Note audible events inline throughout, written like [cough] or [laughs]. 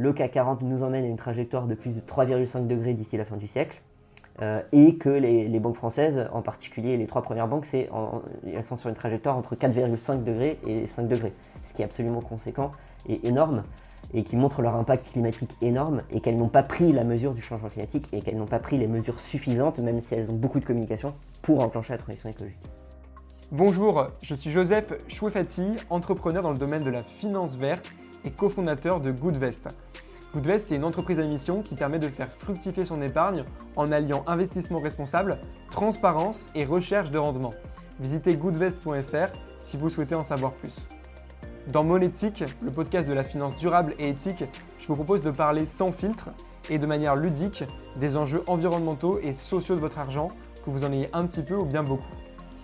le CAC 40 nous emmène à une trajectoire de plus de 3,5 degrés d'ici la fin du siècle. Euh, et que les, banques françaises, en particulier les trois premières banques, elles sont sur une trajectoire entre 4,5 degrés et 5 degrés, ce qui est absolument conséquent et énorme, et qui montre leur impact climatique énorme, et qu'elles n'ont pas pris la mesure du changement climatique, et qu'elles n'ont pas pris les mesures suffisantes, même si elles ont beaucoup de communication, pour enclencher la transition écologique. Bonjour, je suis Joseph Chouefati, entrepreneur dans le domaine de la finance verte et cofondateur de Goodvest. Goodvest, c'est une entreprise à mission qui permet de faire fructifier son épargne en alliant investissement responsable, transparence et recherche de rendement. Visitez goodvest.fr si vous souhaitez en savoir plus. Dans Monétique, le podcast de la finance durable et éthique, je vous propose de parler sans filtre et de manière ludique des enjeux environnementaux et sociaux de votre argent, que vous en ayez un petit peu ou bien beaucoup.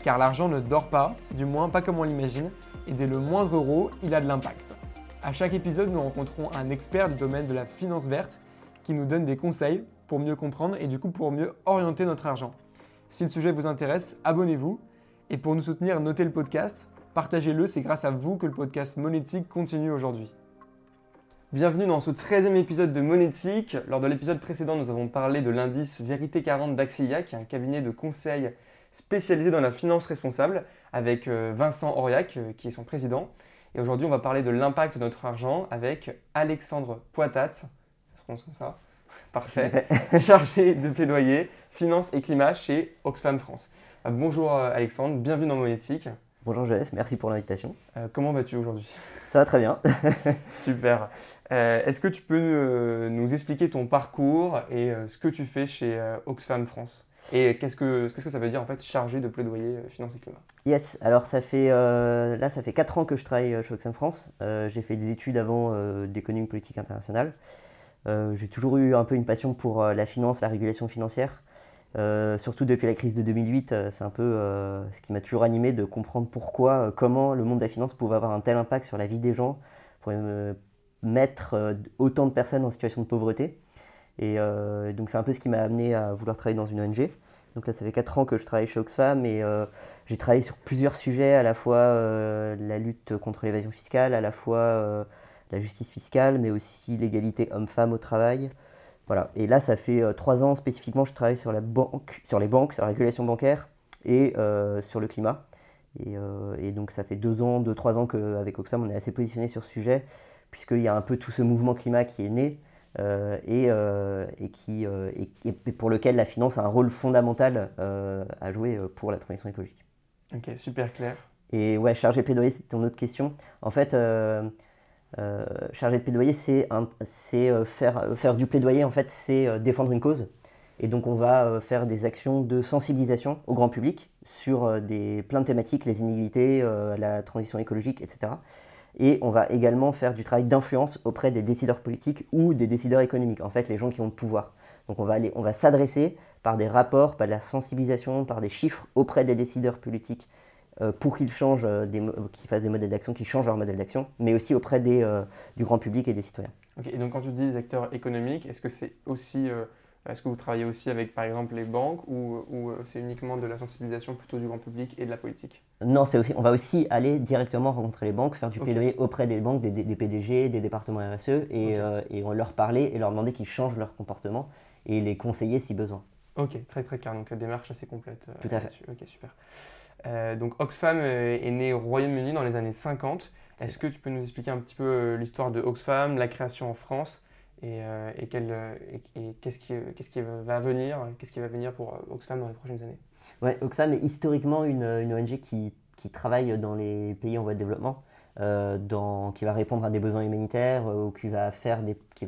Car l'argent ne dort pas, du moins pas comme on l'imagine, et dès le moindre euro, il a de l'impact. À chaque épisode, nous rencontrons un expert du domaine de la finance verte qui nous donne des conseils pour mieux comprendre et du coup pour mieux orienter notre argent. Si le sujet vous intéresse, abonnez-vous. Et pour nous soutenir, notez le podcast, partagez-le, c'est grâce à vous que le podcast Monétique continue aujourd'hui. Bienvenue dans ce 13e épisode de Monétique. Lors de l'épisode précédent, nous avons parlé de l'indice Vérité 40 d'Axilia, qui est un cabinet de conseil spécialisé dans la finance responsable, avec euh, Vincent Auriac, euh, qui est son président. Et aujourd'hui, on va parler de l'impact de notre argent avec Alexandre Poitat, ça se prononce comme ça, parfait, [laughs] chargé de plaidoyer, finance et climat chez Oxfam France. Euh, bonjour euh, Alexandre, bienvenue dans Monétique. Bonjour Jess, merci pour l'invitation. Euh, comment vas-tu aujourd'hui? Ça va très bien. [laughs] [laughs] Super. Est-ce que tu peux nous expliquer ton parcours et ce que tu fais chez Oxfam France? Et qu'est-ce que, ça veut dire en fait chargé de plaidoyer euh, finance et climat? Yes, alors ça fait, euh, là ça fait 4 ans que je travaille euh, chez Oxfam France. j'ai fait des études avant d'économie politique internationale. j'ai toujours eu un peu une passion pour la finance, la régulation financière. surtout depuis la crise de 2008, c'est un peu ce qui m'a toujours animé de comprendre pourquoi, comment le monde de la finance pouvait avoir un tel impact sur la vie des gens, pour mettre autant de personnes en situation de pauvreté. Et euh, donc c'est un peu ce qui m'a amené à vouloir travailler dans une ONG. Donc là, ça fait 4 ans que je travaille chez Oxfam et euh, j'ai travaillé sur plusieurs sujets, à la fois euh, la lutte contre l'évasion fiscale, à la fois la justice fiscale, mais aussi l'égalité homme-femme au travail. Voilà. Et là, ça fait 3 ans spécifiquement, je travaille sur, la banque, sur les banques, sur la régulation bancaire et sur le climat. Et, donc ça fait 2 ans, 2-3 ans qu'avec Oxfam, on est assez positionné sur ce sujet, puisqu'il y a un peu tout ce mouvement climat qui est né. Euh, et, euh, et, qui, euh, et, pour lequel la finance a un rôle fondamental à jouer pour la transition écologique. Ok, super clair. Et ouais, chargé de plaidoyer, c'est ton autre question. En fait, chargé de plaidoyer, c'est faire, faire du plaidoyer, en fait, c'est défendre une cause. Et donc, on va faire des actions de sensibilisation au grand public sur des, plein de thématiques, les inégalités, la transition écologique, etc. Et on va également faire du travail d'influence auprès des décideurs politiques ou des décideurs économiques, en fait les gens qui ont le pouvoir. Donc on va, aller, on va s'adresser par des rapports, par de la sensibilisation, par des chiffres auprès des décideurs politiques euh, pour qu'ils changent, euh, qu'ils fassent des modèles d'action, qu'ils changent leur modèle d'action, mais aussi auprès des, euh, du grand public et des citoyens. Ok, et donc quand tu dis des acteurs économiques, est-ce que c'est aussi est-ce que vous travaillez aussi avec, par exemple, les banques ou, euh, c'est uniquement de la sensibilisation plutôt du grand public et de la politique? Non, c'est aussi, on va aussi aller directement rencontrer les banques, faire du plaidoyer auprès des banques, des, PDG, des départements RSE, et, euh, et on leur parler et leur demander qu'ils changent leur comportement et les conseiller si besoin. Ok, très très clair. Donc démarche assez complète. Euh, Tout à fait. Ok, super. donc Oxfam est né au Royaume-Uni dans les années 50. Est-ce que tu peux nous expliquer un petit peu l'histoire de Oxfam, la création en France et, euh, euh, qu'est-ce qui, va venir, qu'est-ce qui va venir pour euh, Oxfam dans les prochaines années? Oxfam est historiquement une, ONG qui, travaille dans les pays en voie de développement, qui va répondre à des besoins humanitaires ou qui va,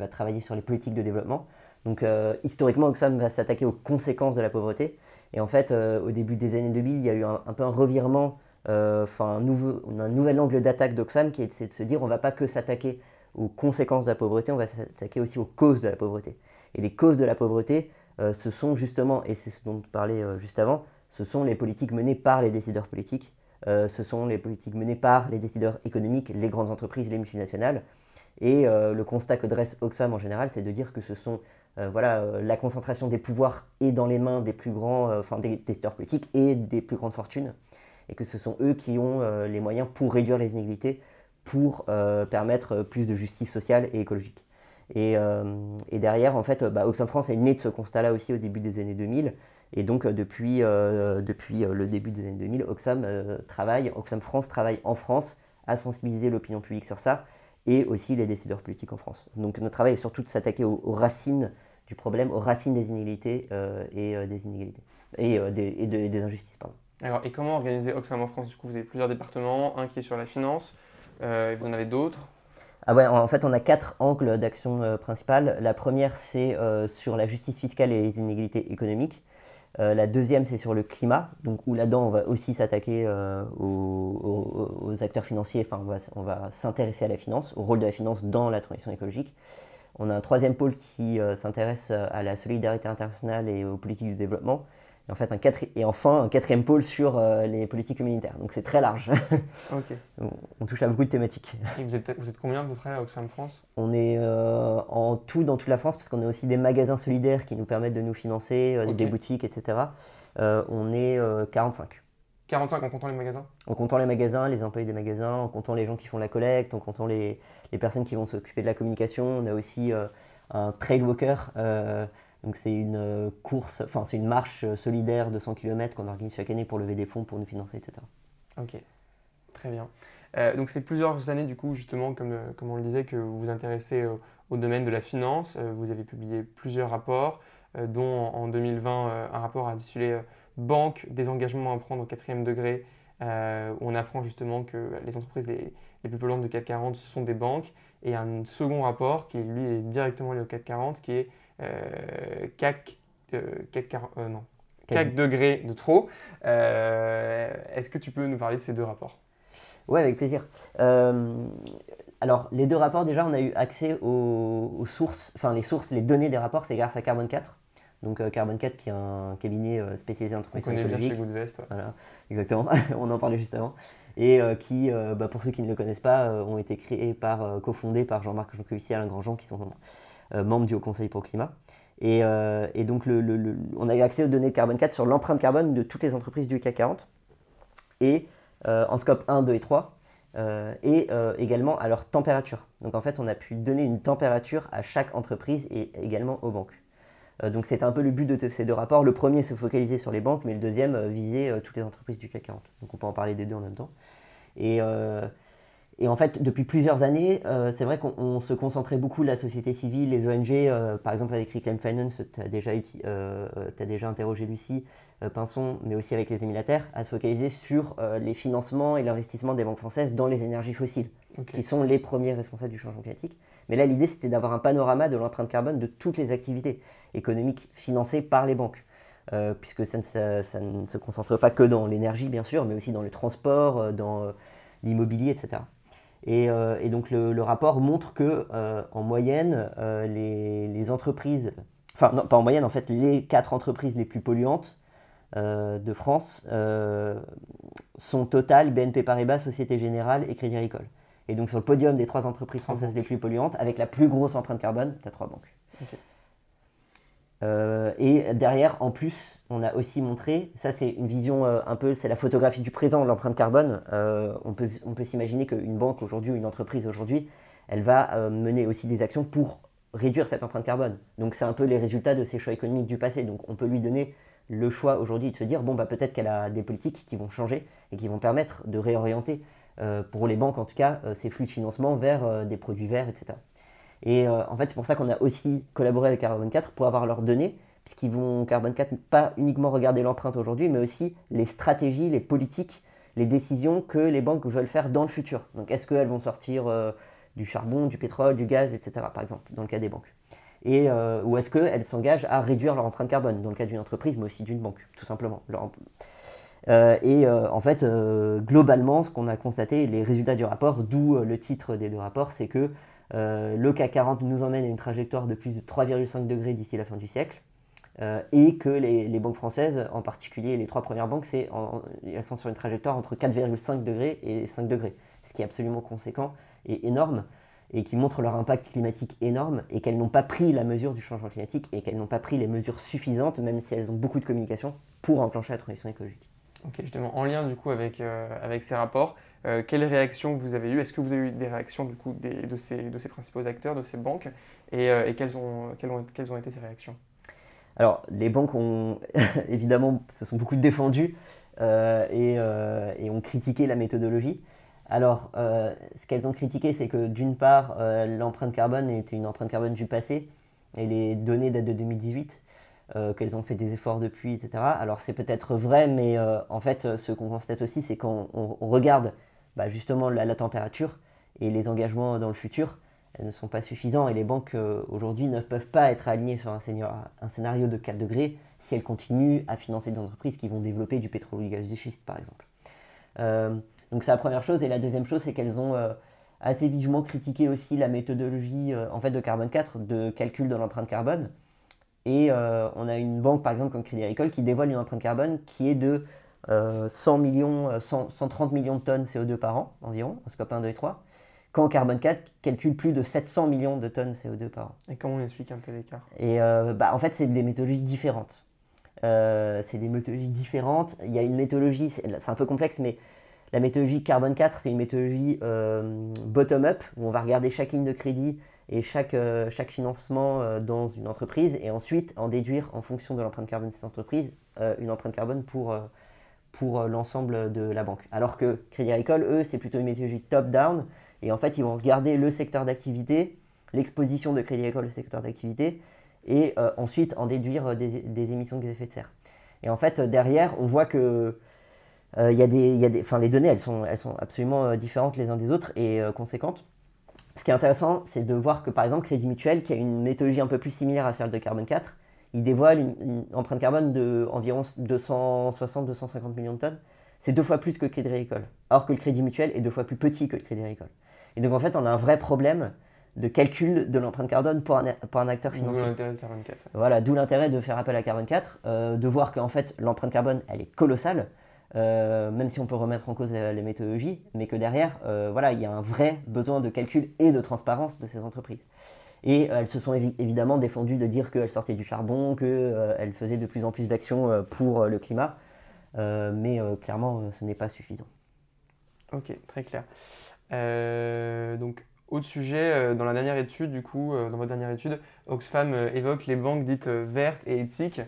travailler sur les politiques de développement. Donc historiquement, Oxfam va s'attaquer aux conséquences de la pauvreté. Et en fait, au début des années 2000, il y a eu un, peu un revirement, un, nouvel angle d'attaque d'Oxfam qui est de se dire on ne va pas que s'attaquer aux conséquences de la pauvreté, on va s'attaquer aussi aux causes de la pauvreté. Et les causes de la pauvreté, euh, ce sont justement, et c'est ce dont tu parlais euh, juste avant, ce sont les politiques menées par les décideurs politiques, euh, ce sont les politiques menées par les décideurs économiques, les grandes entreprises, les multinationales. Et le constat que dresse Oxfam en général, c'est de dire que ce sont voilà, la concentration des pouvoirs est dans les mains des plus grands, enfin des décideurs politiques et des plus grandes fortunes, et que ce sont eux qui ont les moyens pour réduire les inégalités, pour euh, permettre plus de justice sociale et écologique. Et, derrière, en fait, bah, Oxfam France est né de ce constat-là aussi au début des années 2000. Et donc, depuis, depuis le début des années 2000, Oxfam travaille, Oxfam France travaille en France à sensibiliser l'opinion publique sur ça et aussi les décideurs politiques en France. Donc, notre travail est surtout de s'attaquer aux, racines du problème, aux racines des inégalités et des inégalités et, des, injustices. Pardon. Alors, et comment organiser Oxfam en France? Du coup, vous avez plusieurs départements, un qui est sur la finance, euh, vous en avez d'autres? Ah ouais, en fait, on a quatre angles d'action euh, principales. La première, c'est euh, sur la justice fiscale et les inégalités économiques. la deuxième, c'est sur le climat, donc où là-dedans, on va aussi s'attaquer aux, acteurs financiers, enfin, on va, va s'intéresser à la finance, au rôle de la finance dans la transition écologique. On a un troisième pôle qui s'intéresse à la solidarité internationale et aux politiques du développement et, en fait, un et enfin, un quatrième pôle sur euh, les politiques humanitaires. Donc c'est très large. [laughs] on, touche à beaucoup de thématiques. Et vous êtes, vous êtes combien à peu près à Oxfam France? On est euh, en tout dans toute la France, parce qu'on a aussi des magasins solidaires qui nous permettent de nous financer, euh, des boutiques, etc. on est 45. 45 en comptant les magasins? En comptant les magasins, les employés des magasins, en comptant les gens qui font la collecte, en comptant les, les personnes qui vont s'occuper de la communication. On a aussi un trail walker donc c'est une euh, course, enfin c'est une marche euh, solidaire de 100 km qu'on organise chaque année pour lever des fonds, pour nous financer, etc. Ok, très bien. Euh, donc c'est plusieurs années du coup justement, comme, on le disait, que vous vous intéressez au, domaine de la finance. vous avez publié plusieurs rapports, dont en, 2020 un rapport intitulé Banque des engagements à prendre au quatrième degré, où on apprend justement que les entreprises les, plus polluantes de 440 ce sont des banques, et un second rapport qui lui est directement lié au 440, qui est CAC, euh, CAC, euh, non, 4 degrés de trop. Est-ce que tu peux nous parler de ces deux rapports? Oui, avec plaisir. alors, les deux rapports, déjà, on a eu accès aux, sources, enfin les sources, les données des rapports, c'est grâce à Carbon 4. Donc Carbon 4 qui est un cabinet spécialisé en transition écologique. On bien chez Goodvest. Voilà, exactement, [laughs] on en parlait juste avant. Et qui, bah, pour ceux qui ne le connaissent pas, ont été créés par, cofondés par Jean-Marc Jancovici et Alain Grandjean, qui sont euh, membre du Haut Conseil pour le climat. Et, euh, donc, on a eu accès aux données carbone 4 sur l'empreinte carbone de toutes les entreprises du CAC 40, et euh, en scope 1, 2 et 3, et également à leur température. Donc en fait, on a pu donner une température à chaque entreprise et également aux banques. donc c'était un peu le but de ces deux rapports. Le premier se focalisait sur les banques, mais le deuxième visait toutes les entreprises du CAC 40. Donc on peut en parler des deux en même temps. Et, et en fait, depuis plusieurs années, euh, c'est vrai qu'on se concentrait beaucoup, la société civile, les ONG, euh, par exemple avec Reclaim Finance, tu as, déjà, euh, as déjà interrogé Lucie Pinson, mais aussi avec les émilataires, à se focaliser sur les financements et l'investissement des banques françaises dans les énergies fossiles, qui sont les premiers responsables du changement climatique. Mais là, l'idée, c'était d'avoir un panorama de l'empreinte carbone de toutes les activités économiques financées par les banques. puisque ça ne, ça ne, se concentre pas que dans l'énergie, bien sûr, mais aussi dans le transport, dans l'immobilier, etc. Euh, et, donc le, rapport montre que euh, en moyenne, euh, les, entreprises, enfin non, pas en moyenne, en fait, les quatre entreprises les plus polluantes de France sont Total, BNP Paribas, Société Générale et Crédit Agricole. Et donc sur le podium des trois entreprises françaises les plus polluantes, avec la plus grosse empreinte carbone, tu as trois banques. Euh, et derrière, en plus, on a aussi montré, ça c'est une vision euh, un peu, c'est la photographie du présent l'empreinte carbone. Euh, on peut, on peut s'imaginer qu'une banque aujourd'hui, une entreprise aujourd'hui, elle va mener aussi des actions pour réduire cette empreinte carbone. Donc c'est un peu les résultats de ses choix économiques du passé. Donc on peut lui donner le choix aujourd'hui de se dire, bon, bah, peut-être qu'elle a des politiques qui vont changer et qui vont permettre de réorienter, pour les banques en tout cas, ces flux de financement vers des produits verts, etc. Et euh, en fait, c'est pour ça qu'on a aussi collaboré avec Carbon 4 pour avoir leurs données, puisqu'ils vont, Carbon 4, pas uniquement regarder l'empreinte aujourd'hui, mais aussi les stratégies, les politiques, les décisions que les banques veulent faire dans le futur. Donc, est-ce qu'elles vont sortir euh, du charbon, du pétrole, du gaz, etc., par exemple, dans le cas des banques et, euh, Ou est-ce qu'elles s'engagent à réduire leur empreinte carbone, dans le cas d'une entreprise, mais aussi d'une banque, tout simplement et en fait, globalement, ce qu'on a constaté, les résultats du rapport, d'où le titre des deux rapports, c'est que le CAC 40 nous emmène à une trajectoire de plus de 3,5 degrés d'ici la fin du siècle. Euh, et que les, banques françaises, en particulier les trois premières banques, elles sont sur une trajectoire entre 4,5 degrés et 5 degrés, ce qui est absolument conséquent et énorme, et qui montre leur impact climatique énorme, et qu'elles n'ont pas pris la mesure du changement climatique, et qu'elles n'ont pas pris les mesures suffisantes, même si elles ont beaucoup de communication, pour enclencher la transition écologique. Ok, justement, en lien du coup avec, avec ces rapports, quelles réactions vous avez eues? Est-ce que vous avez eu des réactions du coup de, ces, de ces principaux acteurs, de ces banques? Et, et quelles, ont, quelles, ont, quelles ont été ces réactions? Alors, les banques ont [laughs] évidemment se sont beaucoup défendues et, et, ont critiqué la méthodologie. Alors, euh, ce qu'elles ont critiqué, c'est que d'une part, euh, l'empreinte carbone était une empreinte carbone du passé, et les données datent de 2018, euh, qu'elles ont fait des efforts depuis, etc. Alors, c'est peut-être vrai, mais en fait, ce qu'on constate aussi, c'est quand on, regarde bah, justement la, température et les engagements dans le futur, elles ne sont pas suffisants, et les banques aujourd'hui ne peuvent pas être alignées sur un scénario, un scénario de 4 degrés si elles continuent à financer des entreprises qui vont développer du pétrole ou du gaz de schiste, par exemple. Donc c'est la première chose. Et la deuxième chose, c'est qu'elles ont euh, assez vivement critiqué aussi la méthodologie euh, en fait, de Carbone 4 de calcul de l'empreinte carbone. Et euh, on a une banque, par exemple, comme Crédit Agricole, qui dévoile une empreinte carbone qui est de 100 millions, 130 millions de tonnes CO2 par an environ, en scope 1, 2 et 3, quand Carbone 4 calcule plus de 700 millions de tonnes CO2 par an. Et comment on explique un tel écart? Et bah, en fait, c'est des méthodologies différentes. c'est des méthodologies différentes. Il y a une méthodologie, c'est un peu complexe, mais la méthodologie Carbone 4, c'est une méthodologie euh, bottom-up, où on va regarder chaque ligne de crédit et chaque, euh, chaque financement euh, dans une entreprise, et ensuite en déduire en fonction de l'empreinte carbone de cette entreprise, une empreinte carbone pour, pour l'ensemble de la banque. Alors que Crédit Agricole, eux, c'est plutôt une méthodologie top-down, et en fait, ils vont regarder le secteur d'activité, l'exposition de Crédit Agricole au secteur d'activité, et ensuite en déduire des, des, émissions de gaz à effet de serre. Et en fait, derrière, on voit que euh, y a des, y a des, les données, elles sont, elles sont absolument euh, différentes les uns des autres et euh, conséquentes. Ce qui est intéressant, c'est de voir que par exemple Crédit Mutuel, qui a une méthodologie un peu plus similaire à celle de Carbone 4, il dévoile une, empreinte carbone de environ 260-250 millions de tonnes. C'est deux fois plus que le Crédit Agricole. Alors que le Crédit Mutuel est deux fois plus petit que le Crédit Agricole. Et donc en fait, on a un vrai problème de calcul de l'empreinte carbone pour un, pour un acteur financier. D'où l'intérêt de Carbone 4. Voilà, d'où l'intérêt de faire appel à Carbone 4, de voir qu'en fait l'empreinte carbone, elle est colossale. Euh, même si on peut remettre en cause les, méthodologies, mais que derrière, euh, voilà, il y a un vrai besoin de calcul et de transparence de ces entreprises. Et euh, elles se sont évidemment défendues de dire qu'elles sortaient du charbon, qu'elles faisaient de plus en plus d'actions pour le climat, mais clairement, ce n'est pas suffisant. Ok, très clair. donc, autre sujet, dans la dernière étude, du coup, dans votre dernière étude, Oxfam évoque les banques dites vertes et éthiques.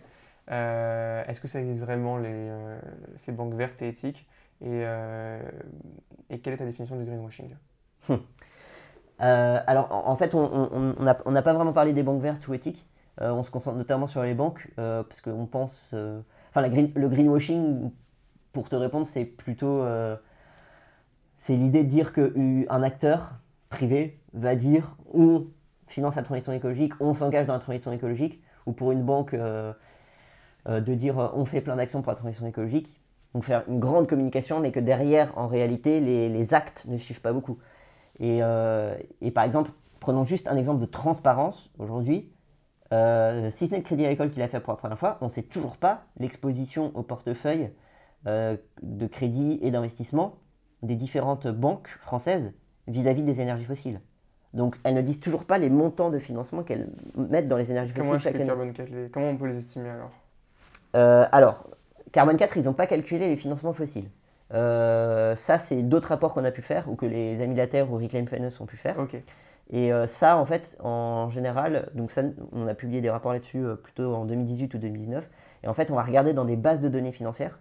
Euh, est-ce que ça existe vraiment les, euh, ces banques vertes et éthiques? Euh, et, quelle est ta définition du greenwashing? [laughs] alors, en, fait, on n'a pas vraiment parlé des banques vertes ou éthiques. on se concentre notamment sur les banques, parce qu'on pense... Enfin, le greenwashing, pour te répondre, c'est plutôt... c'est l'idée de dire qu'un acteur privé va dire on finance la transition écologique, on s'engage dans la transition écologique, ou pour une banque euh, de dire euh, on fait plein d'actions pour la transition écologique, donc faire une grande communication, mais que derrière, en réalité, les, actes ne suivent pas beaucoup. Euh, et, par exemple, prenons juste un exemple de transparence aujourd'hui. si ce n'est le Crédit Agricole qui l'a fait pour la première fois, on ne sait toujours pas l'exposition au portefeuille de crédit et d'investissement des différentes banques françaises vis-à-vis des énergies fossiles. Donc elles ne disent toujours pas les montants de financement qu'elles mettent dans les énergies fossiles chaque année. Comment on peut les estimer alors? Euh, alors, Carbone 4, ils n'ont pas calculé les financements fossiles. Euh, ça, c'est d'autres rapports qu'on a pu faire ou que les amis de la Terre ou Reclaim Finance ont pu faire. Et euh, ça, en fait, en général, donc ça, on a publié des rapports là-dessus plutôt en 2018 ou 2019. Et en fait, on va regarder dans des bases de données financières.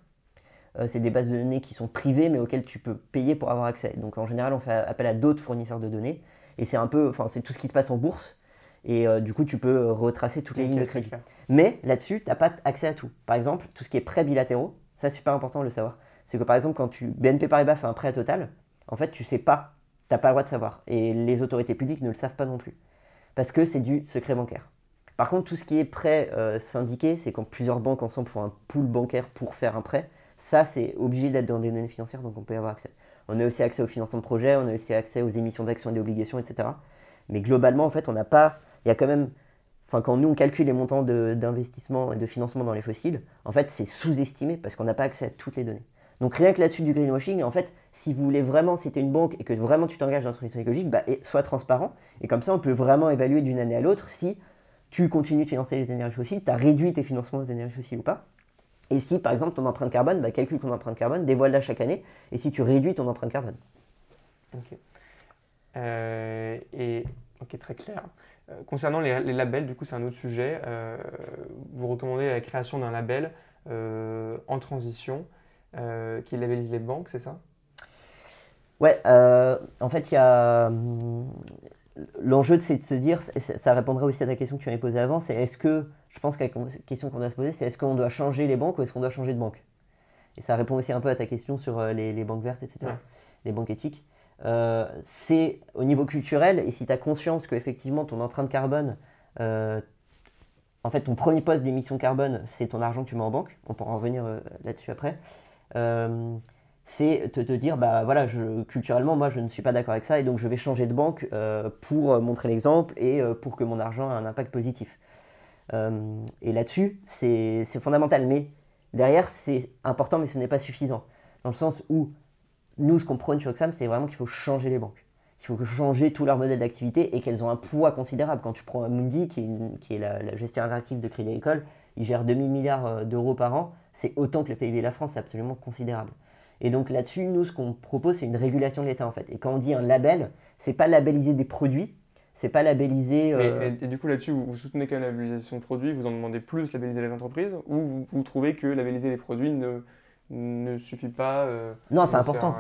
c'est des bases de données qui sont privées, mais auxquelles tu peux payer pour avoir accès. Donc en général, on fait appel à d'autres fournisseurs de données. Et c'est un peu, enfin, c'est tout ce qui se passe en bourse. Et euh, du coup, tu peux euh, retracer toutes les lignes de crédit. Mais là-dessus, tu n'as pas accès à tout. Par exemple, tout ce qui est prêt bilatéraux, ça c'est super important de le savoir. C'est que par exemple, quand tu BNP Paribas fait un prêt à Total, en fait, tu sais pas, tu n'as pas le droit de savoir. Et les autorités publiques ne le savent pas non plus. Parce que c'est du secret bancaire. Par contre, tout ce qui est prêt euh, syndiqué, c'est quand plusieurs banques ensemble font un pool bancaire pour faire un prêt. Ça, c'est obligé d'être dans des données financières, donc on peut y avoir accès. On a aussi accès au financement de projet, on a aussi accès aux émissions d'actions et d'obligations, etc. Mais globalement, en fait, on n'a pas il y a quand même, enfin quand nous on calcule les montants d'investissement et de financement dans les fossiles, en fait c'est sous-estimé parce qu'on n'a pas accès à toutes les données. Donc rien que là-dessus du greenwashing, en fait, si vous voulez vraiment, si tu une banque et que vraiment tu t'engages dans la transition écologique, bah, sois transparent. Et comme ça, on peut vraiment évaluer d'une année à l'autre si tu continues de financer les énergies fossiles, tu as réduit tes financements aux énergies fossiles ou pas. Et si, par exemple, ton empreinte carbone, bah, calcule ton empreinte carbone, dévoile-la chaque année, et si tu réduis ton empreinte carbone. Ok. Euh, et, ok, très clair. Euh, concernant les, labels, du coup, c'est un autre sujet. Euh, vous recommandez la création d'un label en transition qui labellise les banques, c'est ça? Ouais, en fait, il y a. Hum, l'enjeu, c'est de se dire, ça répondrait aussi à ta question que tu m'avais posée avant, c'est est-ce que, je pense que la question qu'on doit se poser, c'est est-ce qu'on doit changer les banques ou est-ce qu'on doit changer de banque? Et ça répond aussi un peu à ta question sur les, banques vertes, etc., les banques éthiques. Euh, c'est au niveau culturel, et si tu as conscience qu'effectivement ton empreinte carbone, euh, en fait ton premier poste d'émission carbone, c'est ton argent que tu mets en banque, on pourra en revenir euh, là-dessus après, c'est te, te, dire, bah voilà, je, culturellement, moi je ne suis pas d'accord avec ça, et donc je vais changer de banque pour montrer l'exemple et pour que mon argent ait un impact positif. et là-dessus, c'est fondamental, mais derrière, c'est important, mais ce n'est pas suffisant. Dans le sens où nous, ce qu'on prône sur Oxfam, c'est vraiment qu'il faut changer les banques. Il faut changer tout leur modèle d'activité et qu'elles ont un poids considérable. Quand tu prends Mundi, qui est, la, gestion interactive de Crédit Agricole, il gère 2000 milliards euh, d'euros par an. C'est autant que le PIB de la France, c'est absolument considérable. Et donc là-dessus, nous, ce qu'on propose, c'est une régulation de l'État en fait. Et quand on dit un label, c'est pas labelliser des produits, c'est pas labelliser. Euh, et, du coup, là-dessus, vous, soutenez quand même la labellisation de produits, vous en demandez plus labelliser les entreprises, ou vous, vous trouvez que labelliser les produits ne, ne suffit pas. Euh, non, c'est important.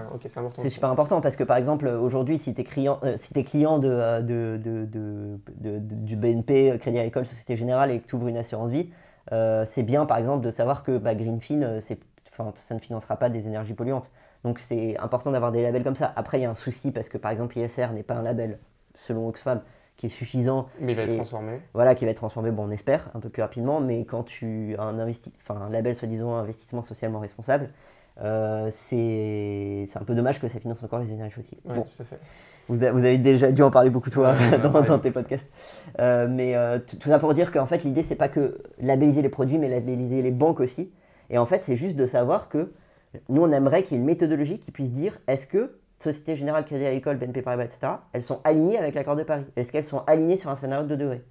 c'est super important parce que par exemple, aujourd'hui, si tu es, client, euh, si es client euh, de, de, de, du BNP, Crédit Agricole, Société Générale et que tu ouvres une assurance vie, c'est bien par exemple de savoir que bah, Greenfin, ça ne financera pas des énergies polluantes. Donc c'est important d'avoir des labels comme ça. Après, il y a un souci parce que par exemple, ISR n'est pas un label selon Oxfam qui est suffisant. Mais il va être transformé. Voilà, qui va être transformé, bon, on espère, un peu plus rapidement, mais quand tu as un, investi enfin, un label soi-disant investissement socialement responsable, euh, c'est un peu dommage que ça finance encore les énergies fossiles. bon. tout à fait. Vous, avez déjà dû en parler beaucoup toi [laughs] dans, tes podcasts. Euh, mais euh, tout ça pour dire qu'en fait l'idée c'est pas que labelliser les produits mais labelliser les banques aussi. Et en fait c'est juste de savoir que nous on aimerait qu'il y ait une méthodologie qui puisse dire est-ce que Société Générale, Crédit Agricole, BNP Paribas, etc., elles sont alignées avec l'accord de Paris? Est-ce qu'elles sont alignées sur un scénario de 2 degrés?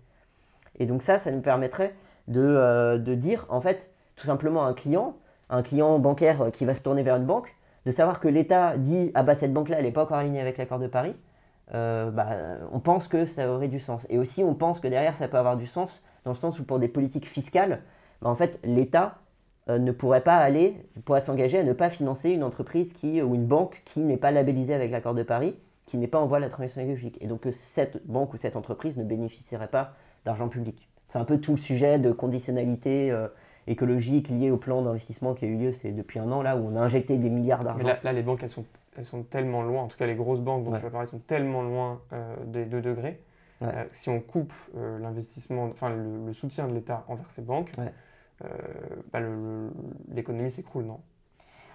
Et donc ça, ça nous permettrait euh, de, dire, en fait, tout simplement à un client, un client bancaire qui va se tourner vers une banque, de savoir que l'État dit, ah bah cette banque-là, elle n'est pas encore alignée avec l'accord de Paris, euh, bah, on pense que ça aurait du sens. Et aussi, on pense que derrière, ça peut avoir du sens, dans le sens où pour des politiques fiscales, bah, en fait, l'État euh, ne pourrait pas aller, pourrait s'engager à ne pas financer une entreprise qui, ou une banque qui n'est pas labellisée avec l'accord de Paris, qui n'est pas en voie de la transition écologique. Et donc que cette banque ou cette entreprise ne bénéficierait pas d'argent public. C'est un peu tout le sujet de conditionnalité euh, écologique lié au plan d'investissement qui a eu lieu c'est depuis un an, là où on a injecté des milliards d'argent. Là, les banques, elles sont, elles sont tellement loin, en tout cas les grosses banques dont tu vas parler, sont tellement loin euh, des 2 degrés. si on coupe l'investissement, enfin le, soutien de l'État envers ces banques, euh, bah, l'économie s'écroule, non?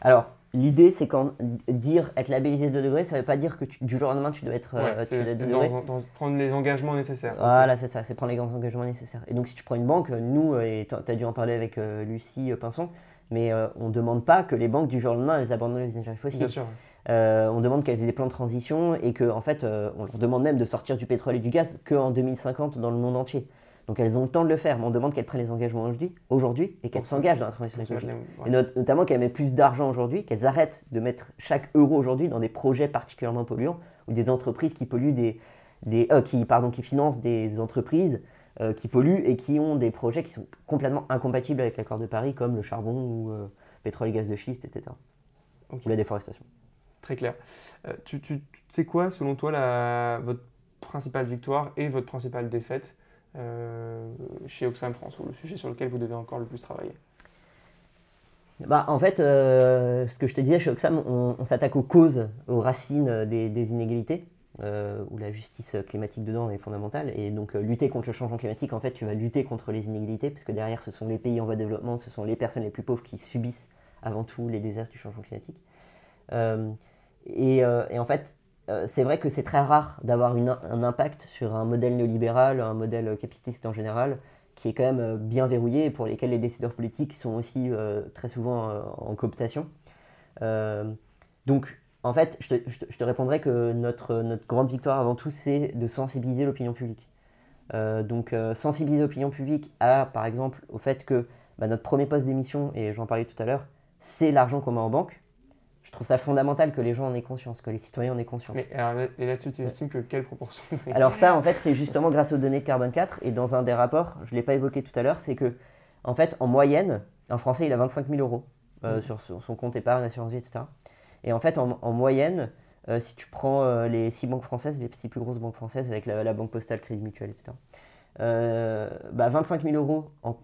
Alors, l'idée, c'est quand dire être labellisé 2 degrés, ça ne veut pas dire que du jour au lendemain, tu dois être, euh, tu dois prendre les engagements nécessaires. Voilà, c'est ça, c'est prendre les engagements nécessaires. Et donc, si tu prends une banque, nous, et tu as dû en parler avec euh, Lucie Pinson, mais on ne demande pas que les banques, du jour au lendemain, elles abandonnent les énergies fossiles. Bien sûr. on demande qu'elles aient des plans de transition et qu'en en fait, on leur demande même de sortir du pétrole et du gaz qu'en 2050 dans le monde entier. Donc elles ont le temps de le faire, mais on demande qu'elles prennent les engagements aujourd'hui et qu'elles s'engagent dans la transition écologique. Et notamment qu'elles mettent plus d'argent aujourd'hui, qu'elles arrêtent de mettre chaque euro aujourd'hui dans des projets particulièrement polluants ou des entreprises qui polluent des, des euh, qui, pardon, qui financent des entreprises euh, qui polluent et qui ont des projets qui sont complètement incompatibles avec l'accord de Paris, comme le charbon ou euh, pétrole et gaz de schiste, etc. Ou la déforestation. Très clair. tu, tu, sais quoi, selon toi, la, votre principale victoire et votre principale défaite euh, chez Oxfam France ou le sujet sur lequel vous devez encore le plus travailler bah, en fait, euh, ce que je te disais, chez Oxfam, on, s'attaque aux causes, aux racines des, inégalités, euh, où la justice climatique dedans est fondamentale. Et donc, lutter contre le changement climatique, en fait, tu vas lutter contre les inégalités, parce que derrière, ce sont les pays en voie de développement, ce sont les personnes les plus pauvres qui subissent avant tout les désastres du changement climatique. Et, en fait, euh, c'est vrai que c'est très rare d'avoir un impact sur un modèle néolibéral, un modèle capitaliste en général, qui est quand même euh, bien verrouillé et pour lesquels les décideurs politiques sont aussi euh, très souvent en cooptation. donc, en fait, je te, répondrai que notre, notre, grande victoire avant tout, c'est de sensibiliser l'opinion publique. donc, sensibiliser l'opinion publique à, par exemple, au fait que bah, notre premier poste d'émission, et j'en parlais tout à l'heure, c'est l'argent qu'on met en banque. Je trouve ça fondamental que les gens en aient conscience, que les citoyens en aient conscience. Mais et là-dessus, tu estimes que quelle proportion Alors [laughs] ça, en fait, c'est justement grâce aux données de carbone 4, et dans un des rapports, je ne l'ai pas évoqué tout à l'heure, c'est que, en fait, en moyenne, un Français, il a 25 000 euros euh, mmh. sur, son compte épargne, assurance vie, etc. Et en fait, en, moyenne, euh, si tu prends euh, les six banques françaises, les six plus grosses banques françaises, avec la, Banque Postale, Crédit Mutuel, etc., bah 25 000 euros en,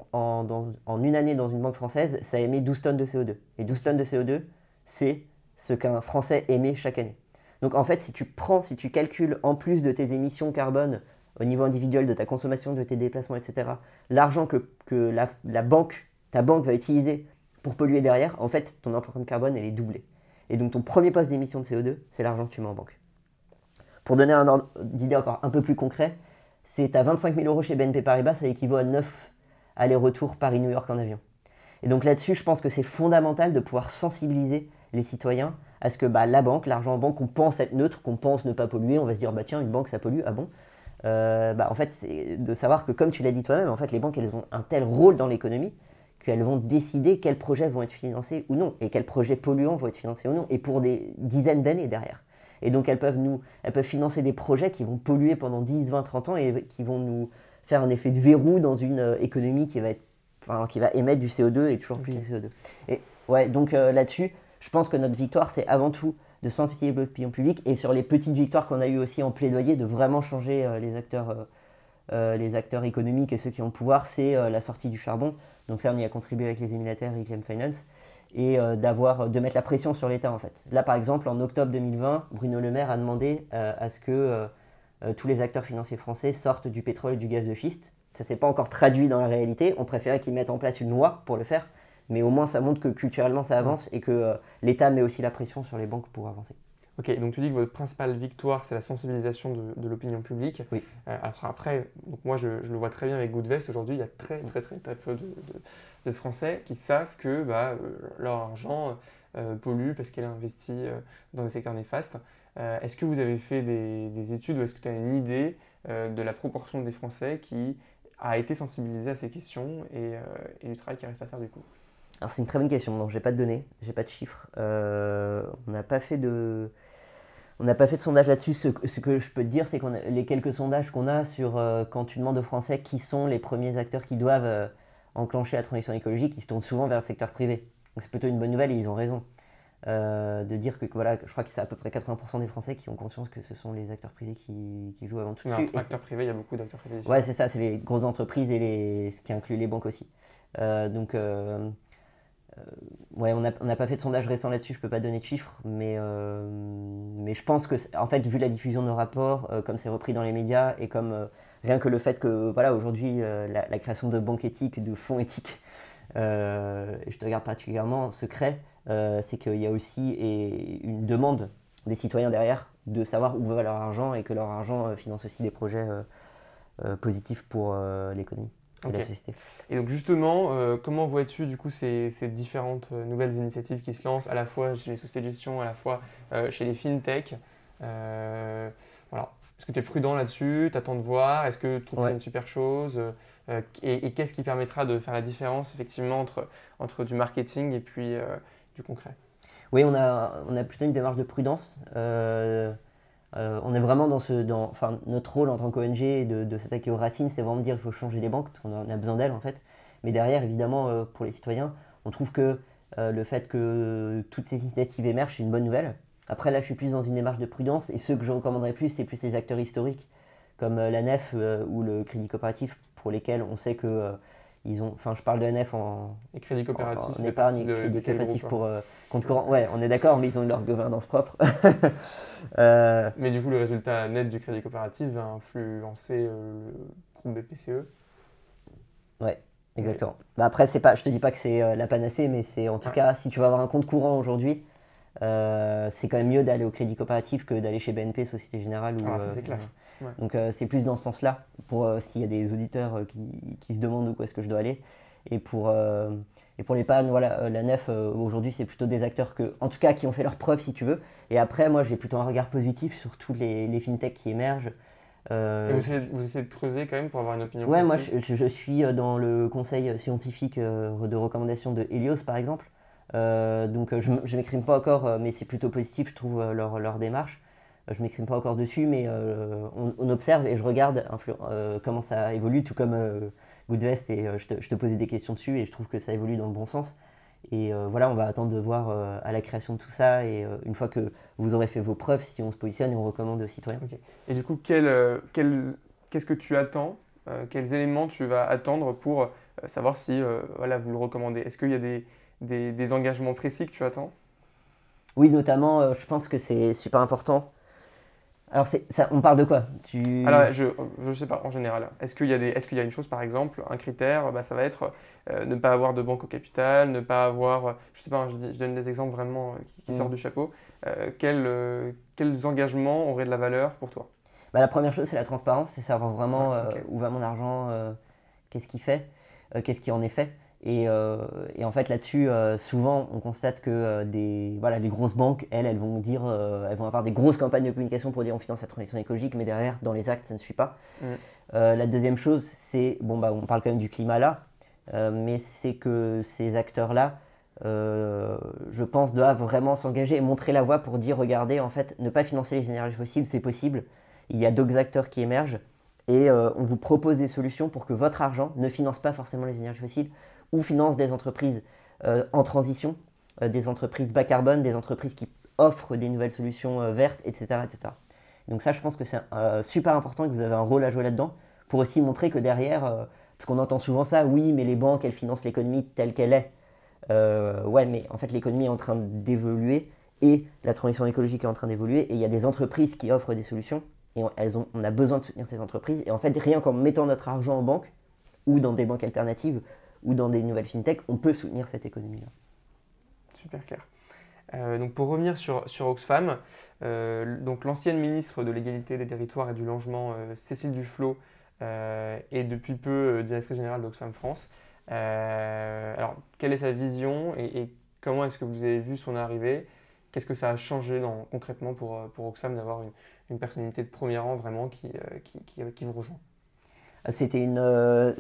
en, une année dans une banque française, ça émet 12 tonnes de CO2. Et 12 tonnes de CO2, c'est ce qu'un Français émet chaque année. Donc en fait, si tu prends, si tu calcules en plus de tes émissions carbone au niveau individuel, de ta consommation, de tes déplacements, etc., l'argent que, la, banque, ta banque va utiliser pour polluer derrière, en fait, ton empreinte carbone, elle est doublée. Et donc ton premier poste d'émission de CO2, c'est l'argent que tu mets en banque. Pour donner un ordre d'idée encore un peu plus concret, c'est à 25 000 euros chez BNP Paribas, ça équivaut à 9 allers-retours Paris-New York en avion. Et donc là-dessus, je pense que c'est fondamental de pouvoir sensibiliser les citoyens à ce que bah, la banque, l'argent en banque, qu'on pense être neutre, qu'on pense ne pas polluer, on va se dire bah tiens une banque ça pollue, ah bon? Euh, bah, En fait c'est de savoir que comme tu l'as dit toi-même, en fait les banques elles ont un tel rôle dans l'économie qu'elles vont décider quels projets vont être financés ou non et quels projets polluants vont être financés ou non et pour des dizaines d'années derrière. Et donc elles peuvent nous, elles peuvent financer des projets qui vont polluer pendant 10, 20, 30 ans et qui vont nous faire un effet de verrou dans une euh, économie qui va être, qui va émettre du CO2 et toujours plus de CO2. Et ouais, donc euh, là-dessus, je pense que notre victoire, c'est avant tout de sensibiliser l'opinion publique et sur les petites victoires qu'on a eues aussi en plaidoyer, de vraiment changer euh, les, acteurs, euh, euh, les acteurs économiques et ceux qui ont le pouvoir, c'est la sortie du charbon. Donc ça, on y a contribué avec les émulataires et Finance et d'avoir, de mettre la pression sur l'État en fait. Là, par exemple, en octobre 2020, Bruno Le Maire a demandé à ce que tous les acteurs financiers français sortent du pétrole et du gaz de schiste. Ça s'est pas encore traduit dans la réalité. On préférait qu'ils mettent en place une loi pour le faire mais au moins ça montre que culturellement ça avance et que euh, l'État met aussi la pression sur les banques pour avancer. Ok, donc tu dis que votre principale victoire, c'est la sensibilisation de, l'opinion publique. Oui. Euh, après, donc moi je, le vois très bien avec Goodvest, aujourd'hui il y a très très très, très peu de, Français qui savent que bah, euh, leur argent pollue parce qu'elle est investie dans des secteurs néfastes. est-ce que vous avez fait des, études ou est-ce que tu as une idée de la proportion des Français qui a été sensibilisé à ces questions et, et du travail qui reste à faire du coup? Alors c'est une très bonne question. Non, j'ai pas de données, j'ai pas de chiffres. Euh, on n'a pas fait de, on n'a pas fait de sondage là-dessus. Ce, que je peux te dire, c'est que les quelques sondages qu'on a sur euh, quand tu demandes aux Français qui sont les premiers acteurs qui doivent euh, enclencher la transition écologique, ils se tournent souvent vers le secteur privé. Donc c'est plutôt une bonne nouvelle et ils ont raison. de dire que voilà, je crois que c'est à peu près 80% des Français qui ont conscience que ce sont les acteurs privés qui, jouent avant tout. dessus. acteurs privés, il y a beaucoup d'acteurs privés. Ouais, c'est ça, c'est les grosses entreprises et les, ce qui inclut les banques aussi. donc ouais, on n'a pas fait de sondage récent là-dessus, je peux pas donner de chiffres, mais, euh, mais je pense que, en fait, vu la diffusion de nos rapports, euh, comme c'est repris dans les médias, et comme rien que le fait que, voilà, aujourd'hui, la, création de banques éthiques, de fonds éthiques, je te regarde particulièrement secret, c'est qu'il y a aussi une demande des citoyens derrière de savoir où va leur argent et que leur argent finance aussi des projets positifs pour l'économie. Et donc justement, euh, comment vois-tu du coup ces, différentes euh, nouvelles initiatives qui se lancent à la fois chez les sociétés de gestion, à la fois euh, chez les fintech voilà. Est-ce que tu es prudent là-dessus? T'attends de voir? Est-ce que tu trouves que c'est une super chose? Et, qu'est-ce qui permettra de faire la différence effectivement entre, entre du marketing et puis du concret? Oui, on a, on a plutôt une démarche de prudence. Euh, on est vraiment dans ce. Dans, enfin, notre rôle en tant qu'ONG de, de s'attaquer aux racines, c'est vraiment de dire qu'il faut changer les banques, parce qu'on a besoin d'elles en fait. Mais derrière, évidemment, euh, pour les citoyens, on trouve que euh, le fait que toutes ces initiatives émergent, c'est une bonne nouvelle. Après, là, je suis plus dans une démarche de prudence, et ceux que je recommanderais plus, c'est plus les acteurs historiques, comme la NEF ou le Crédit Coopératif, pour lesquels on sait que ils ont, enfin, je parle de NF en, et crédit coopératif, en, épargne, crédit coopératif pour euh, compte courant. Ouais, on est d'accord, mais ils ont leur gouvernance propre. Euh, [laughs] mais du coup, le résultat net du crédit coopératif va influencer euh, le groupe BPCE. Ouais, exactement. Bah après, c'est pas, je te dis pas que c'est la panacée, mais c'est en tout cas, si tu vas avoir un compte courant aujourd'hui, c'est quand même mieux d'aller au crédit coopératif que d'aller chez BNP, Société Générale. Ou, ah, ça c'est clair. Donc euh, c'est plus dans ce sens-là, pour euh, s'il y a des auditeurs euh, qui, se demandent où est-ce que je dois aller. Et pour, et pour l'épargne, voilà, la nef, aujourd'hui, c'est plutôt des acteurs que, en tout cas, qui ont fait leurs preuves, si tu veux. Et après, moi, j'ai plutôt un regard positif sur tous les, les fintechs qui émergent. Et vous essayez, de creuser quand même pour avoir une opinion Ouais, moi je, suis dans le conseil scientifique de recommandation de Helios par exemple. Donc je ne m'écrime pas encore, mais c'est plutôt positif, je trouve, leur, leur démarche. Je ne m'exprime pas encore dessus, mais on, observe et je regarde comment ça évolue, tout comme Goodvest, et je te, je, te, posais des questions dessus et je trouve que ça évolue dans le bon sens. Et euh, voilà, on va attendre de voir euh, à la création de tout ça. Et euh, une fois que vous aurez fait vos preuves, si on se positionne et on recommande aux citoyens. Et du coup, qu'est-ce que tu attends Quels éléments tu vas attendre pour savoir si voilà, vous le recommandez? Est-ce qu'il y a des, des, des, engagements précis que tu attends? Oui, notamment, je pense que c'est super important alors, ça, on parle de quoi? Tu... Alors, je ne sais pas, en général. Est-ce qu'il y, a est y a une chose, par exemple, un critère, bah, ça va être euh, ne pas avoir de banque au capital, ne pas avoir, je sais pas, je, donne des exemples vraiment euh, qui, sortent mm. du chapeau. Euh, quels, quels, engagements auraient de la valeur pour toi? Bah, La première chose, c'est la transparence, c'est savoir vraiment où va mon argent, qu'est-ce qu'il fait, qu'est-ce qui en est fait. Euh, et, en fait, là-dessus, euh, souvent, on constate que euh, des, voilà, les grosses banques, elles, elles vont, dire, elles vont avoir des grosses campagnes de communication pour dire on finance la transition écologique, mais derrière, dans les actes, ça ne suit pas. Mm. la deuxième chose, c'est, bon, bah, on parle quand même du climat là, mais c'est que ces acteurs-là, je pense, doivent vraiment s'engager et montrer la voie pour dire regardez, en fait, ne pas financer les énergies fossiles, c'est possible. Il y a d'autres acteurs qui émergent et on vous propose des solutions pour que votre argent ne finance pas forcément les énergies fossiles ou finance des entreprises euh, en transition, euh, des entreprises bas carbone, des entreprises qui offrent des nouvelles solutions euh, vertes, etc., etc. Donc ça, je pense que c'est super important et que vous avez un rôle à jouer là-dedans pour aussi montrer que derrière, parce qu'on entend souvent ça, oui, mais les banques, elles financent l'économie telle qu'elle est. ouais, mais en fait, l'économie est en train d'évoluer et la transition écologique est en train d'évoluer et il y a des entreprises qui offrent des solutions et elles ont, on a besoin de soutenir ces entreprises. Et en fait, rien qu'en mettant notre argent en banque ou dans des banques alternatives ou dans des nouvelles fintech, on peut soutenir cette économie-là. Super clair. Euh, donc pour revenir sur, sur Oxfam, euh, l'ancienne ministre de l'égalité des territoires et du logement, euh, Cécile Duflot, est depuis peu directrice générale d'Oxfam France. alors, quelle est sa vision et, comment est-ce que vous avez vu son arrivée? Qu'est-ce que ça a changé concrètement pour, pour Oxfam d'avoir une, une, personnalité de premier rang vraiment qui, qui, qui, qui vous rejoint? C'était une, euh,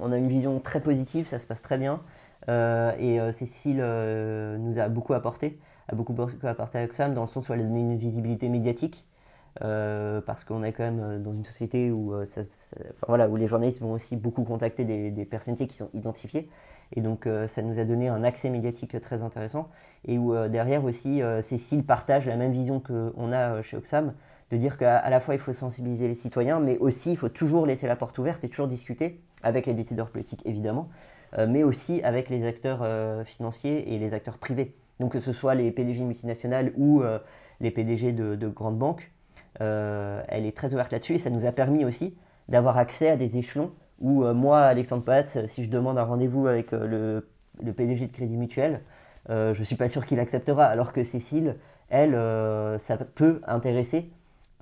on a une vision très positive, ça se passe très bien. Euh, et euh, Cécile nous a beaucoup apporté, a beaucoup, apporté à Oxfam dans le sens où elle a donné une visibilité médiatique. parce qu'on est quand même dans une société où, les journalistes vont aussi beaucoup contacter des, des personnalités qui sont identifiées. Et donc ça nous a donné un accès médiatique très intéressant. Et où derrière aussi, Cécile partage la même vision qu'on a chez Oxfam, de dire qu'à la fois il faut sensibiliser les citoyens, mais aussi il faut toujours laisser la porte ouverte et toujours discuter avec les décideurs politiques évidemment, euh, mais aussi avec les acteurs euh, financiers et les acteurs privés. Donc que ce soit les PDG multinationales ou euh, les PDG de, grandes banques, elle est très ouverte là-dessus et ça nous a permis aussi d'avoir accès à des échelons où moi, Alexandre Patz, si je demande un rendez-vous avec le, le, PDG de Crédit Mutuel, je ne suis pas sûr qu'il acceptera, alors que Cécile, elle, ça peut intéresser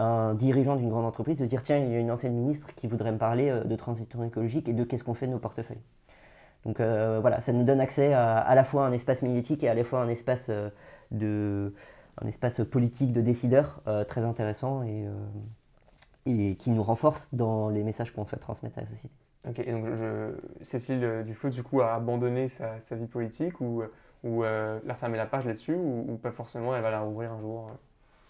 un dirigeant d'une grande entreprise de dire tiens, il y a une ancienne ministre qui voudrait me parler euh, de transition écologique et de qu'est-ce qu'on fait de nos portefeuilles. Donc euh, voilà, ça nous donne accès à, à la fois un espace médiatique et à la fois un espace, euh, de, un espace politique de décideurs très intéressant et, et qui nous renforce dans les messages qu'on souhaite transmettre à la société. Ok, et donc Cécile Duflot, du coup, a abandonné sa, sa vie politique ou, ou la fermé la page là-dessus ou, pas forcément, elle va la rouvrir un jour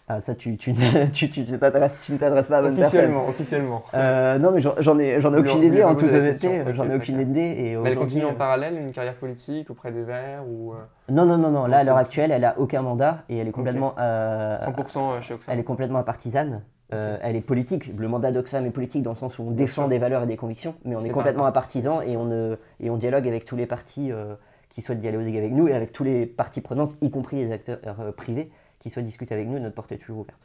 ah, ça, tu, tu, [laughs] tu, tu, ne t'adresses pas à bonne personne. Officiellement, euh, non, mais j'en ai, j'en ai aucune idée, en toute honnêteté. J'en ai aucune idée. Et mais elle continue en parallèle une carrière politique auprès des Verts ou... Euh, non, non, non, non. Là, à l'heure actuelle, elle a aucun mandat et elle est complètement. 100% euh, chez Oxfam. Elle est complètement partisane. elle est politique. Le mandat d'Oxfam est politique dans le sens où on défend des valeurs et des convictions, mais on est, complètement partisan et on, et on dialogue avec tous les partis qui souhaitent dialoguer avec nous et avec tous les parties prenantes, y compris les acteurs privés, qui souhaitent discuter avec nous. Notre porte est toujours ouverte.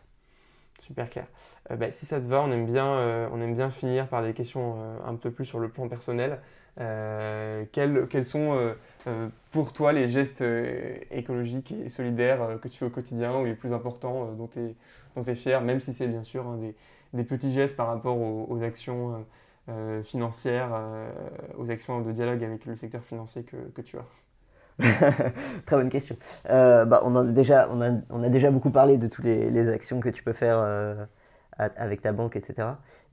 Super clair. Euh, bah, si ça te va, on aime, bien, euh, on aime bien finir par des questions euh, un peu plus sur le plan personnel. Quels, quels, sont pour toi les gestes écologiques et solidaires que tu fais au quotidien ou les plus importants dont tu es, fier, même si c'est bien sûr des, des, petits gestes par rapport aux, actions financières, aux actions de dialogue avec le secteur financier que tu as? [laughs] Très bonne question. Euh, bah, on, a déjà, on, a, on, a, déjà beaucoup parlé de toutes les, actions que tu peux faire euh, avec ta banque, etc.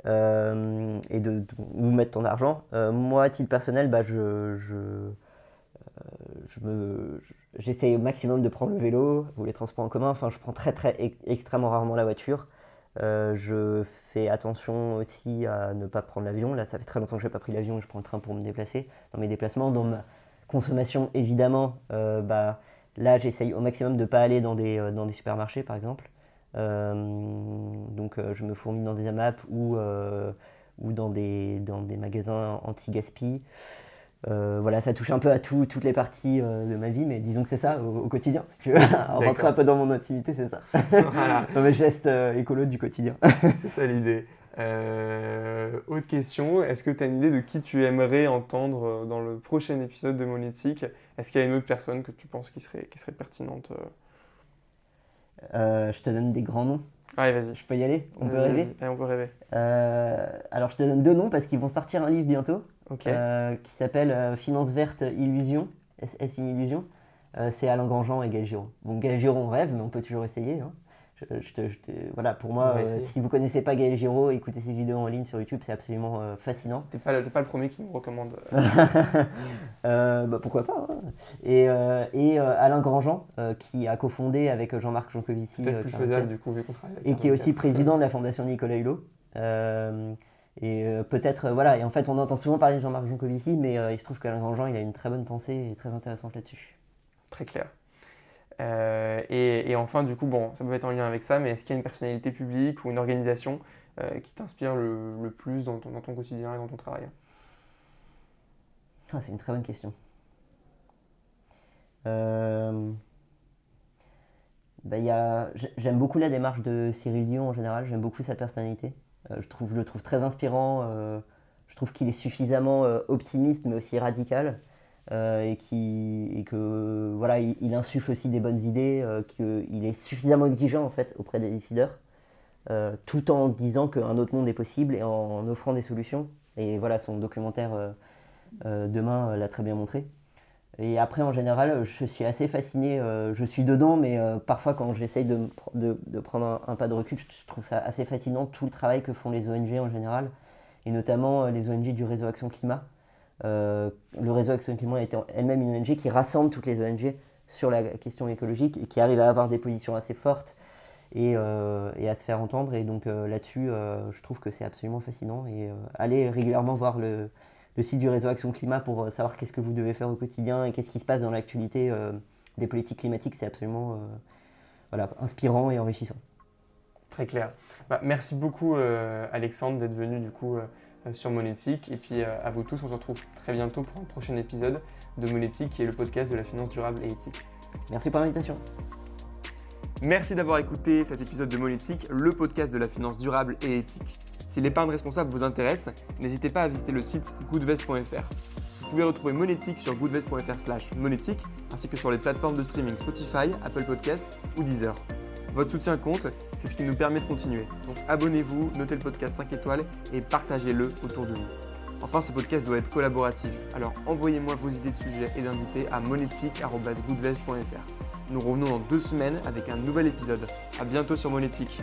et de, où mettre ton argent. moi, à titre personnel, bah, je, je, j'essaye au maximum de prendre le vélo ou les transports en commun. Enfin, je prends très, très extrêmement rarement la voiture. Euh, je fais attention aussi à ne pas prendre l'avion. Là, ça fait très longtemps que je n'ai pas pris l'avion et je prends le train pour me déplacer. Dans mes déplacements, consommation, évidemment, euh, bah, là, j'essaye au maximum de ne pas aller dans des, euh, dans des supermarchés, par exemple. donc, je me fourmis dans des AMAP ou, ou dans, des, dans des magasins anti-gaspi. Euh, voilà, ça touche un peu à tout, toutes les parties euh, de ma vie, mais disons que c'est ça au, quotidien. Si tu veux rentrer un peu dans mon activité, c'est ça. [laughs] dans mes gestes euh, écolos du quotidien. c'est ça l'idée. Autre question, est-ce que tu as une idée de qui tu aimerais entendre dans le prochain épisode de Monétique Est-ce qu'il y a une autre personne que tu penses qui serait, qui serait pertinente Je te donne des grands noms. Allez, vas-y. Je peux y aller? On peut rêver? On peut rêver. alors, je te donne deux noms parce qu'ils vont sortir un livre bientôt. Euh, qui s'appelle euh, Finance verte illusion. Est-ce une illusion euh, C'est Alain Grandjean et Gaël Giraud. Bon, Giraud, on rêve, mais on peut toujours essayer. Hein. Je, voilà, pour moi, si vous connaissez pas Gaël Giraud, écoutez ses vidéos en ligne sur YouTube, c'est absolument fascinant. T'es pas, pas le premier qui nous recommande. [laughs] bah, pourquoi pas hein. Et, et Alain Grandjean, qui a cofondé avec Jean-Marc Jancovici, plus faisable du coup, et qui est aussi président de la fondation Nicolas Hulot. Et euh, peut-être, euh, voilà, et en fait, on entend souvent parler de Jean-Marc Jancovici, mais euh, il se trouve qu'Alain Grandjean, il a une très bonne pensée et très intéressante là-dessus. Très clair. Et, enfin, du coup, bon, ça peut être en lien avec ça, mais est-ce qu'il y a une personnalité publique ou une organisation qui t'inspire le, plus dans ton, quotidien et dans ton travail? Ah, C'est une très bonne question. Bah, j'aime beaucoup la démarche de Cyril Dion en général, j'aime beaucoup sa personnalité. Euh, je, trouve, le trouve très inspirant. Euh, je trouve qu'il est suffisamment euh, optimiste, mais aussi radical. Et, qui, et que voilà, il, insuffle aussi des bonnes idées, qu'il est suffisamment exigeant en fait auprès des décideurs, tout en disant qu'un autre monde est possible et en, offrant des solutions. Et voilà, son documentaire Demain l'a très bien montré. Et après, en général, je suis assez fasciné. je suis dedans, mais parfois, quand j'essaye de, de, prendre un, pas de recul, je trouve ça assez fascinant tout le travail que font les ONG en général, et notamment les ONG du réseau Action Climat. Le réseau Action Climat est elle-même une ONG qui rassemble toutes les ONG sur la question écologique et qui arrive à avoir des positions assez fortes et, et à se faire entendre. Et donc là-dessus, je trouve que c'est absolument fascinant. Et aller régulièrement voir le, site du réseau Action Climat pour euh, savoir qu'est-ce que vous devez faire au quotidien et qu'est-ce qui se passe dans l'actualité euh, des politiques climatiques. C'est absolument euh, voilà, inspirant et enrichissant. Très clair. Bah, merci beaucoup Alexandre d'être venu du coup sur Monétique. Et puis à vous tous, on se retrouve très bientôt pour un prochain épisode de Monétique qui est le podcast de la finance durable et éthique. Merci pour l'invitation. Merci d'avoir écouté cet épisode de Monétique, le podcast de la finance durable et éthique. Si l'épargne responsable vous intéresse, n'hésitez pas à visiter le site goodvest.fr. Vous pouvez retrouver Monétique sur goodvest.fr slash monétique, ainsi que sur les plateformes de streaming Spotify, Apple Podcast ou Deezer. Votre soutien compte, c'est ce qui nous permet de continuer. Donc abonnez-vous, notez le podcast 5 étoiles et partagez-le autour de vous. Enfin, ce podcast doit être collaboratif, alors envoyez-moi vos idées de sujets et d'invités à monétique.goodvest.fr. Nous revenons dans deux semaines avec un nouvel épisode. A bientôt sur Monétique.